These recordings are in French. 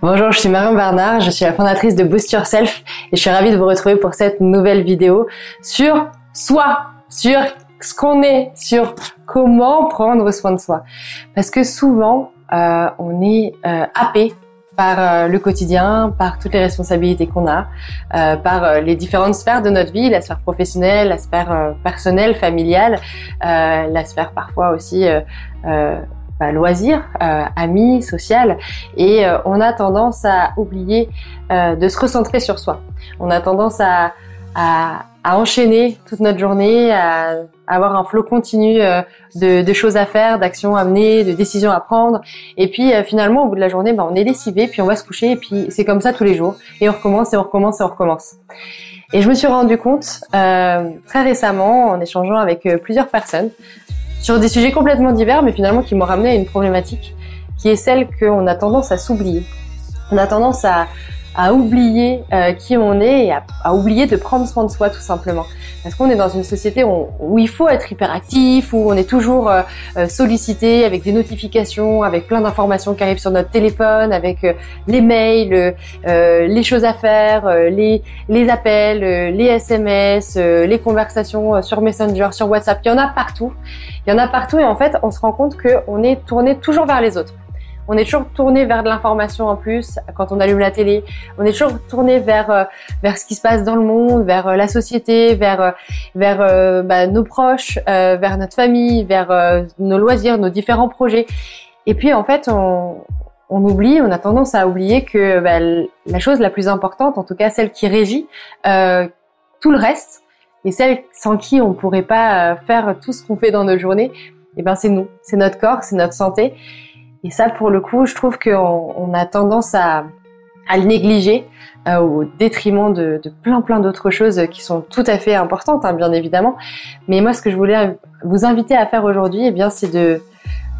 Bonjour, je suis Marion Bernard, je suis la fondatrice de Boost Yourself et je suis ravie de vous retrouver pour cette nouvelle vidéo sur soi, sur ce qu'on est, sur comment prendre soin de soi. Parce que souvent, euh, on est euh, happé par euh, le quotidien, par toutes les responsabilités qu'on a, euh, par euh, les différentes sphères de notre vie, la sphère professionnelle, la sphère personnelle, familiale, la sphère parfois aussi bah, loisir, euh, amis, social, et euh, on a tendance à oublier euh, de se recentrer sur soi. On a tendance à, à, enchaîner toute notre journée, à, avoir un flot continu de, de, choses à faire, d'actions à mener, de décisions à prendre, et puis finalement au bout de la journée, bah, on est lessivé, puis on va se coucher, et puis c'est comme ça tous les jours, et on recommence, et on recommence, et on recommence. Et je me suis rendu compte très récemment en échangeant avec plusieurs personnes sur des sujets complètement divers, mais finalement qui m'ont ramené à une problématique qui est celle qu'on a tendance à s'oublier. On a tendance à, à oublier euh, qui on est et à, oublier de prendre soin de soi tout simplement. Parce qu'on est dans une société où, il faut être hyperactif, où on est toujours euh, euh, sollicité avec des notifications, avec plein d'informations qui arrivent sur notre téléphone, avec les mails, les choses à faire, les, les appels, les SMS, les conversations sur Messenger, sur WhatsApp. Il y en a partout. Il y en a partout et en fait, on se rend compte qu'on est tourné toujours vers les autres on est toujours tourné vers de l'information en plus quand on allume la télé. On est toujours tourné vers euh, vers ce qui se passe dans le monde, vers euh, la société, vers euh, vers bah, nos proches, vers notre famille, vers nos loisirs, nos différents projets. Et puis en fait, on, on oublie, on a tendance à oublier que bah, la chose la plus importante, en tout cas celle qui régit tout le reste, et celle sans qui on pourrait pas faire tout ce qu'on fait dans nos journées, et eh ben c'est nous, c'est notre corps, c'est notre santé. Et ça, pour le coup, je trouve qu'on on a tendance à, à le négliger euh, au détriment de, de plein plein d'autres choses qui sont tout à fait importantes, hein, bien évidemment. Mais moi, ce que je voulais vous inviter à faire aujourd'hui, eh bien, c'est de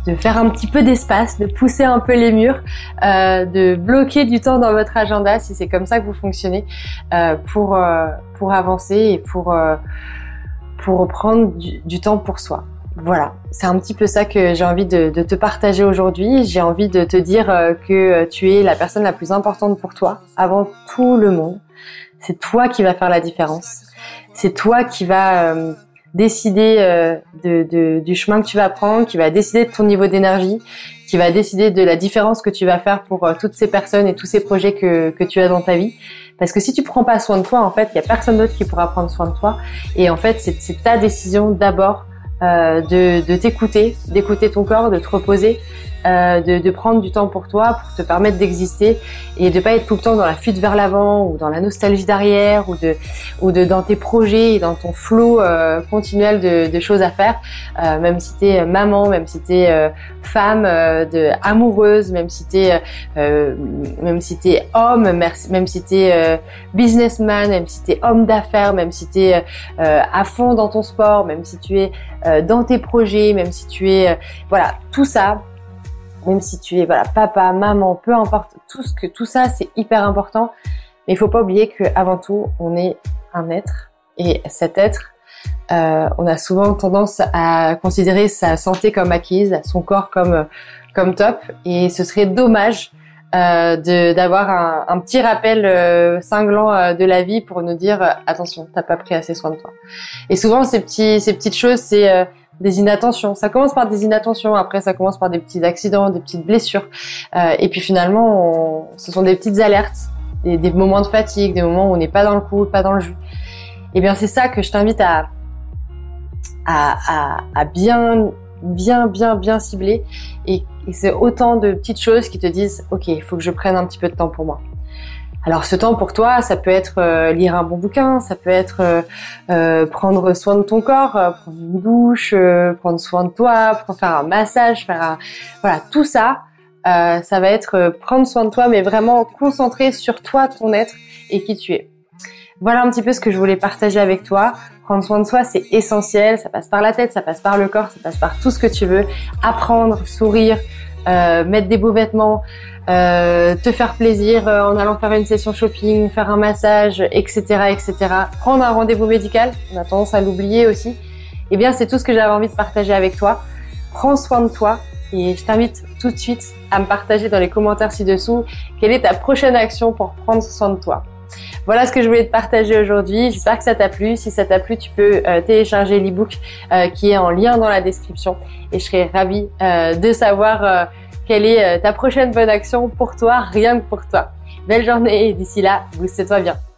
de faire un petit peu d'espace, de pousser un peu les murs, euh, de bloquer du temps dans votre agenda si c'est comme ça que vous fonctionnez euh, pour euh, pour avancer et pour euh, pour prendre du, du temps pour soi voilà, c'est un petit peu ça que j'ai envie de, te partager aujourd'hui. J'ai envie de te dire euh, que tu es la personne la plus importante pour toi, avant tout le monde. C'est toi qui va faire la différence. C'est toi qui va euh, décider euh, de, du chemin que tu vas prendre, qui va décider de ton niveau d'énergie, qui va décider de la différence que tu vas faire pour toutes ces personnes et tous ces projets que, que tu as dans ta vie. Parce que si tu prends pas soin de toi, en fait, il y a personne d'autre qui pourra prendre soin de toi. Et en fait, c'est ta décision d'abord euh, de, de t'écouter, d'écouter ton corps, de te reposer, euh, de, prendre du temps pour toi, pour te permettre d'exister et de pas être tout le temps dans la fuite vers l'avant ou dans la nostalgie d'arrière ou de ou de dans tes projets et dans ton flot euh, continuel de, choses à faire. Euh, même si t'es maman, même si t'es femme, de amoureuse, même si t'es même si t'es homme, même si t'es businessman, même si t'es homme d'affaires, même si t'es à fond dans ton sport, même si tu es dans tes projets, même si tu es voilà tout ça même si tu es voilà papa, maman, peu importe, tout ce que tout ça c'est hyper important. Mais il faut pas oublier que avant tout, on est un être et cet être, euh, on a souvent tendance à considérer sa santé comme acquise, son corps comme comme top, et ce serait dommage euh, d'avoir un, petit rappel euh, cinglant de la vie pour nous dire attention, t'as pas pris assez soin de toi. Et souvent ces petits ces petites choses, c'est des inattentions. Ça commence par des inattentions, après ça commence par des petits accidents, des petites blessures. Euh, et puis finalement, ce sont des petites alertes, des, des, moments de fatigue, des moments où on n'est pas dans le coup, pas dans le jus. Et eh bien c'est ça que je t'invite à, à, à, à, bien, bien, bien, bien cibler. Et, et c'est autant de petites choses qui te disent, ok, il faut que je prenne un petit peu de temps pour moi. Alors ce temps pour toi, ça peut être euh, lire un bon bouquin, ça peut être euh, euh prendre soin de ton corps, prendre une douche, prendre soin de toi, faire un massage, faire un... voilà tout ça. ça va être prendre soin de toi, mais vraiment concentré sur toi, ton être et qui tu es. Voilà un petit peu ce que je voulais partager avec toi. Prendre soin de soi, c'est essentiel. Ça passe par la tête, ça passe par le corps, ça passe par tout ce que tu veux. Apprendre, sourire, euh, mettre des beaux vêtements, euh, te faire plaisir euh, en allant faire une session shopping, faire un massage, etc., etc. Prendre un rendez-vous médical, on a tendance à l'oublier aussi. Eh bien, c'est tout ce que j'avais envie de partager avec toi. Prends soin de toi et je t'invite tout de suite à me partager dans les commentaires ci-dessous quelle est ta prochaine action pour prendre soin de toi. Voilà ce que je voulais te partager aujourd'hui. J'espère que ça t'a plu. Si ça t'a plu, tu peux euh, télécharger l'ebook euh, qui est en lien dans la description et je serai ravie euh, de savoir quelle est ta prochaine bonne action pour toi, rien que pour toi. Belle journée et d'ici là, booste-toi bien.